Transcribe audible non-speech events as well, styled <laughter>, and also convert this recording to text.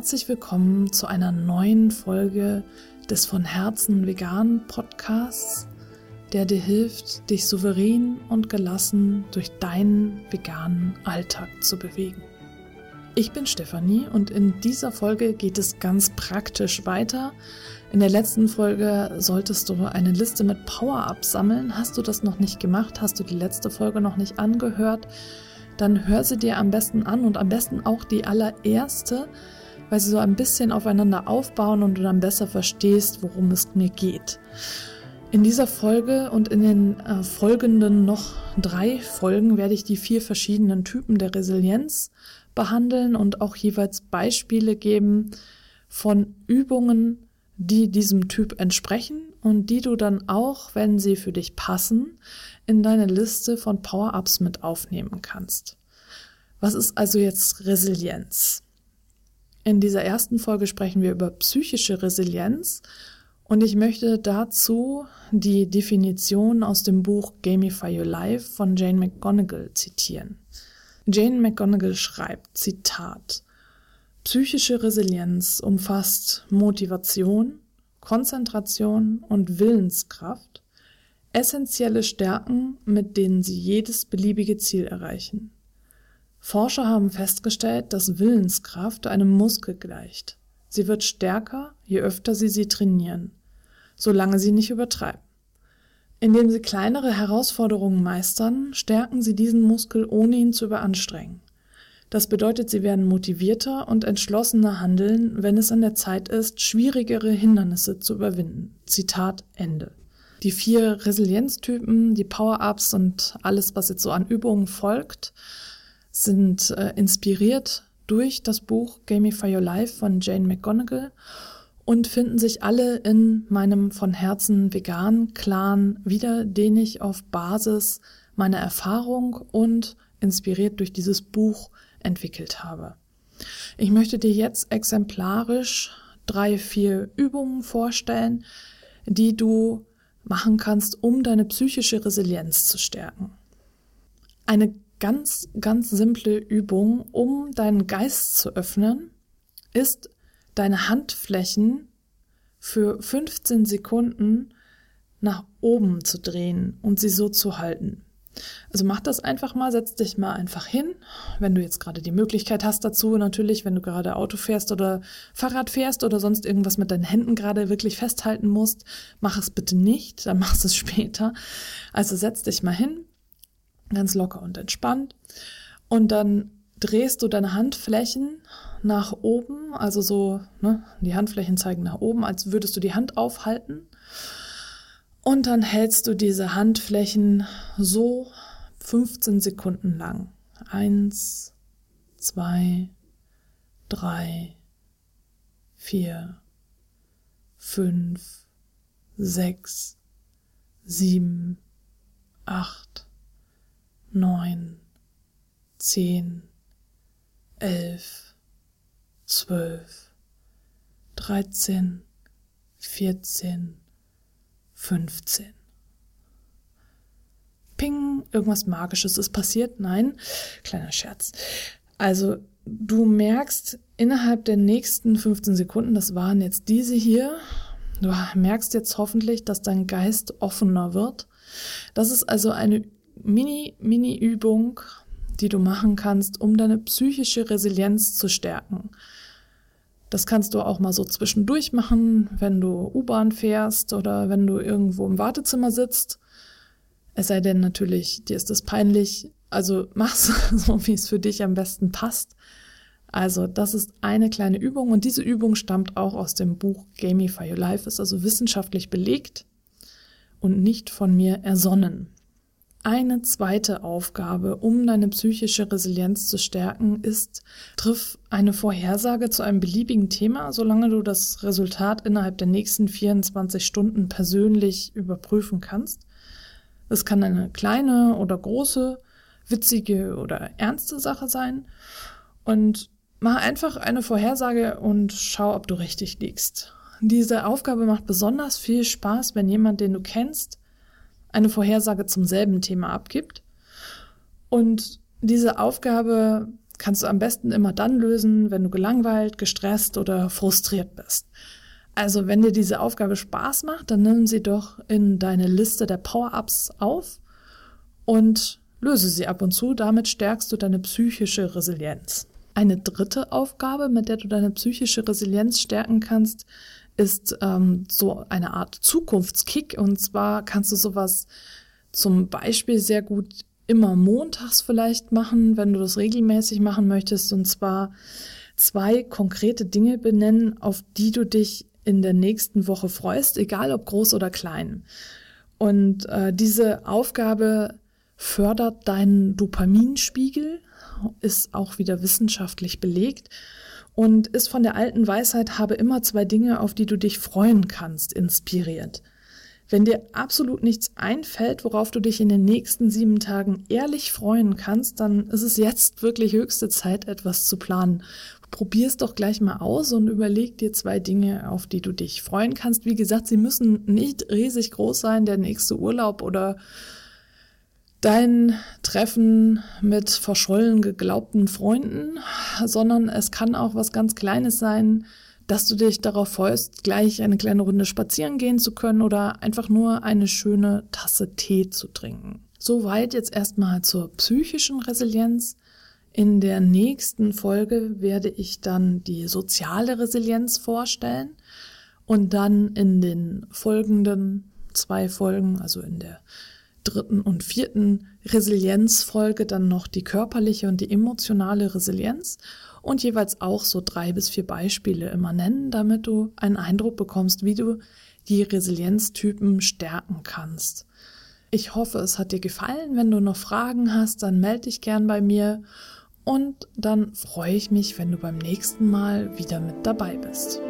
herzlich willkommen zu einer neuen Folge des von Herzen veganen Podcasts, der dir hilft, dich souverän und gelassen durch deinen veganen Alltag zu bewegen. Ich bin Stefanie und in dieser Folge geht es ganz praktisch weiter. In der letzten Folge solltest du eine Liste mit Power-Ups sammeln. Hast du das noch nicht gemacht? Hast du die letzte Folge noch nicht angehört? Dann hör sie dir am besten an und am besten auch die allererste, weil sie so ein bisschen aufeinander aufbauen und du dann besser verstehst, worum es mir geht. In dieser Folge und in den äh, folgenden noch drei Folgen werde ich die vier verschiedenen Typen der Resilienz behandeln und auch jeweils Beispiele geben von Übungen, die diesem Typ entsprechen und die du dann auch, wenn sie für dich passen, in deine Liste von Power-Ups mit aufnehmen kannst. Was ist also jetzt Resilienz? In dieser ersten Folge sprechen wir über psychische Resilienz und ich möchte dazu die Definition aus dem Buch Gamify Your Life von Jane McGonigal zitieren. Jane McGonigal schreibt, Zitat, Psychische Resilienz umfasst Motivation, Konzentration und Willenskraft, essentielle Stärken, mit denen sie jedes beliebige Ziel erreichen. Forscher haben festgestellt, dass Willenskraft einem Muskel gleicht. Sie wird stärker, je öfter sie sie trainieren, solange sie nicht übertreiben. Indem sie kleinere Herausforderungen meistern, stärken sie diesen Muskel, ohne ihn zu überanstrengen. Das bedeutet, sie werden motivierter und entschlossener handeln, wenn es an der Zeit ist, schwierigere Hindernisse zu überwinden. Zitat Ende. Die vier Resilienztypen, die Power-Ups und alles, was jetzt so an Übungen folgt, sind äh, inspiriert durch das Buch Gamify Your Life von Jane McGonigal und finden sich alle in meinem von Herzen vegan Clan wieder, den ich auf Basis meiner Erfahrung und inspiriert durch dieses Buch entwickelt habe. Ich möchte dir jetzt exemplarisch drei, vier Übungen vorstellen, die du machen kannst, um deine psychische Resilienz zu stärken. Eine ganz, ganz simple Übung, um deinen Geist zu öffnen, ist deine Handflächen für 15 Sekunden nach oben zu drehen und sie so zu halten. Also mach das einfach mal, setz dich mal einfach hin, wenn du jetzt gerade die Möglichkeit hast dazu, natürlich, wenn du gerade Auto fährst oder Fahrrad fährst oder sonst irgendwas mit deinen Händen gerade wirklich festhalten musst, mach es bitte nicht, dann machst es <laughs> später. Also setz dich mal hin, ganz locker und entspannt. Und dann drehst du deine Handflächen nach oben, also so, ne, die Handflächen zeigen nach oben, als würdest du die Hand aufhalten. Und dann hältst du diese Handflächen so 15 Sekunden lang. Eins, zwei, drei, vier, fünf, sechs, sieben, acht, neun, zehn, elf, zwölf, dreizehn, vierzehn, fünfzehn. Ping, irgendwas Magisches ist passiert. Nein, kleiner Scherz. Also du merkst innerhalb der nächsten 15 Sekunden, das waren jetzt diese hier, du merkst jetzt hoffentlich, dass dein Geist offener wird. Das ist also eine Mini, Mini-Übung, die du machen kannst, um deine psychische Resilienz zu stärken. Das kannst du auch mal so zwischendurch machen, wenn du U-Bahn fährst oder wenn du irgendwo im Wartezimmer sitzt. Es sei denn natürlich, dir ist es peinlich. Also mach's <laughs> so, wie es für dich am besten passt. Also das ist eine kleine Übung und diese Übung stammt auch aus dem Buch Gamify Your Life, ist also wissenschaftlich belegt und nicht von mir ersonnen. Eine zweite Aufgabe, um deine psychische Resilienz zu stärken, ist, triff eine Vorhersage zu einem beliebigen Thema, solange du das Resultat innerhalb der nächsten 24 Stunden persönlich überprüfen kannst. Es kann eine kleine oder große, witzige oder ernste Sache sein. Und mach einfach eine Vorhersage und schau, ob du richtig liegst. Diese Aufgabe macht besonders viel Spaß, wenn jemand, den du kennst, eine Vorhersage zum selben Thema abgibt. Und diese Aufgabe kannst du am besten immer dann lösen, wenn du gelangweilt, gestresst oder frustriert bist. Also wenn dir diese Aufgabe Spaß macht, dann nimm sie doch in deine Liste der Power-Ups auf und löse sie ab und zu. Damit stärkst du deine psychische Resilienz. Eine dritte Aufgabe, mit der du deine psychische Resilienz stärken kannst, ist ähm, so eine Art Zukunftskick. Und zwar kannst du sowas zum Beispiel sehr gut immer montags vielleicht machen, wenn du das regelmäßig machen möchtest. Und zwar zwei konkrete Dinge benennen, auf die du dich in der nächsten Woche freust, egal ob groß oder klein. Und äh, diese Aufgabe fördert deinen Dopaminspiegel, ist auch wieder wissenschaftlich belegt und ist von der alten Weisheit, habe immer zwei Dinge, auf die du dich freuen kannst, inspiriert. Wenn dir absolut nichts einfällt, worauf du dich in den nächsten sieben Tagen ehrlich freuen kannst, dann ist es jetzt wirklich höchste Zeit, etwas zu planen. Probier es doch gleich mal aus und überleg dir zwei Dinge, auf die du dich freuen kannst. Wie gesagt, sie müssen nicht riesig groß sein, der nächste Urlaub oder dein Treffen mit verschollen geglaubten Freunden, sondern es kann auch was ganz Kleines sein, dass du dich darauf freust, gleich eine kleine Runde spazieren gehen zu können oder einfach nur eine schöne Tasse Tee zu trinken. Soweit jetzt erstmal zur psychischen Resilienz. In der nächsten Folge werde ich dann die soziale Resilienz vorstellen und dann in den folgenden zwei Folgen, also in der dritten und vierten Resilienzfolge dann noch die körperliche und die emotionale Resilienz und jeweils auch so drei bis vier Beispiele immer nennen, damit du einen Eindruck bekommst, wie du die Resilienztypen stärken kannst. Ich hoffe, es hat dir gefallen. Wenn du noch Fragen hast, dann melde dich gern bei mir und dann freue ich mich, wenn du beim nächsten Mal wieder mit dabei bist.